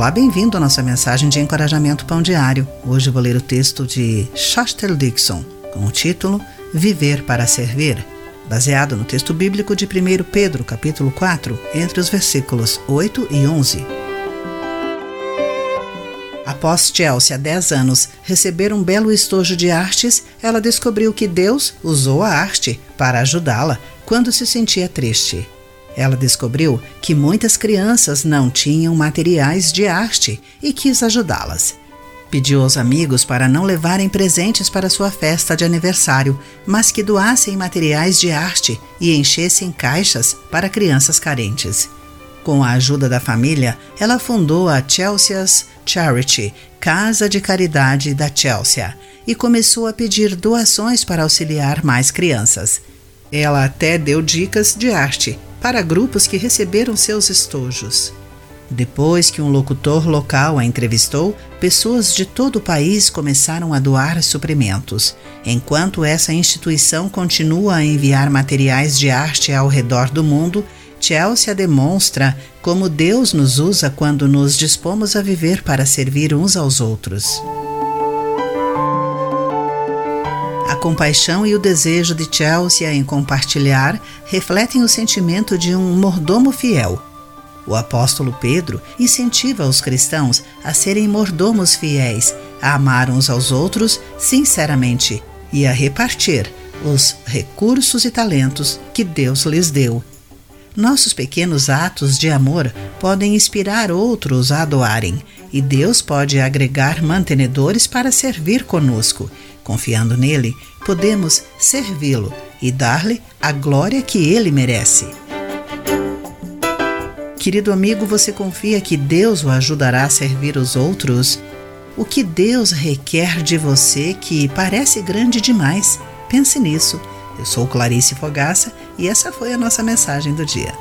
Olá, bem-vindo à nossa mensagem de encorajamento pão diário. Hoje vou ler o texto de Shostel Dixon, com o título Viver para Servir, baseado no texto bíblico de 1 Pedro, capítulo 4, entre os versículos 8 e 11. Após Chelsea, há 10 anos, receber um belo estojo de artes, ela descobriu que Deus usou a arte para ajudá-la quando se sentia triste. Ela descobriu que muitas crianças não tinham materiais de arte e quis ajudá-las. Pediu aos amigos para não levarem presentes para sua festa de aniversário, mas que doassem materiais de arte e enchessem caixas para crianças carentes. Com a ajuda da família, ela fundou a Chelsea's Charity, Casa de Caridade da Chelsea, e começou a pedir doações para auxiliar mais crianças. Ela até deu dicas de arte para grupos que receberam seus estojos. Depois que um locutor local a entrevistou, pessoas de todo o país começaram a doar suprimentos. Enquanto essa instituição continua a enviar materiais de arte ao redor do mundo, Chelsea demonstra como Deus nos usa quando nos dispomos a viver para servir uns aos outros. A compaixão e o desejo de Chelsea em compartilhar refletem o sentimento de um mordomo fiel. O apóstolo Pedro incentiva os cristãos a serem mordomos fiéis, a amar uns aos outros sinceramente e a repartir os recursos e talentos que Deus lhes deu nossos pequenos atos de amor podem inspirar outros a doarem, e Deus pode agregar mantenedores para servir conosco. Confiando nele, podemos servi-lo e dar-lhe a glória que ele merece. Querido amigo, você confia que Deus o ajudará a servir os outros? O que Deus requer de você que parece grande demais? Pense nisso eu sou Clarice Fogaça e essa foi a nossa mensagem do dia.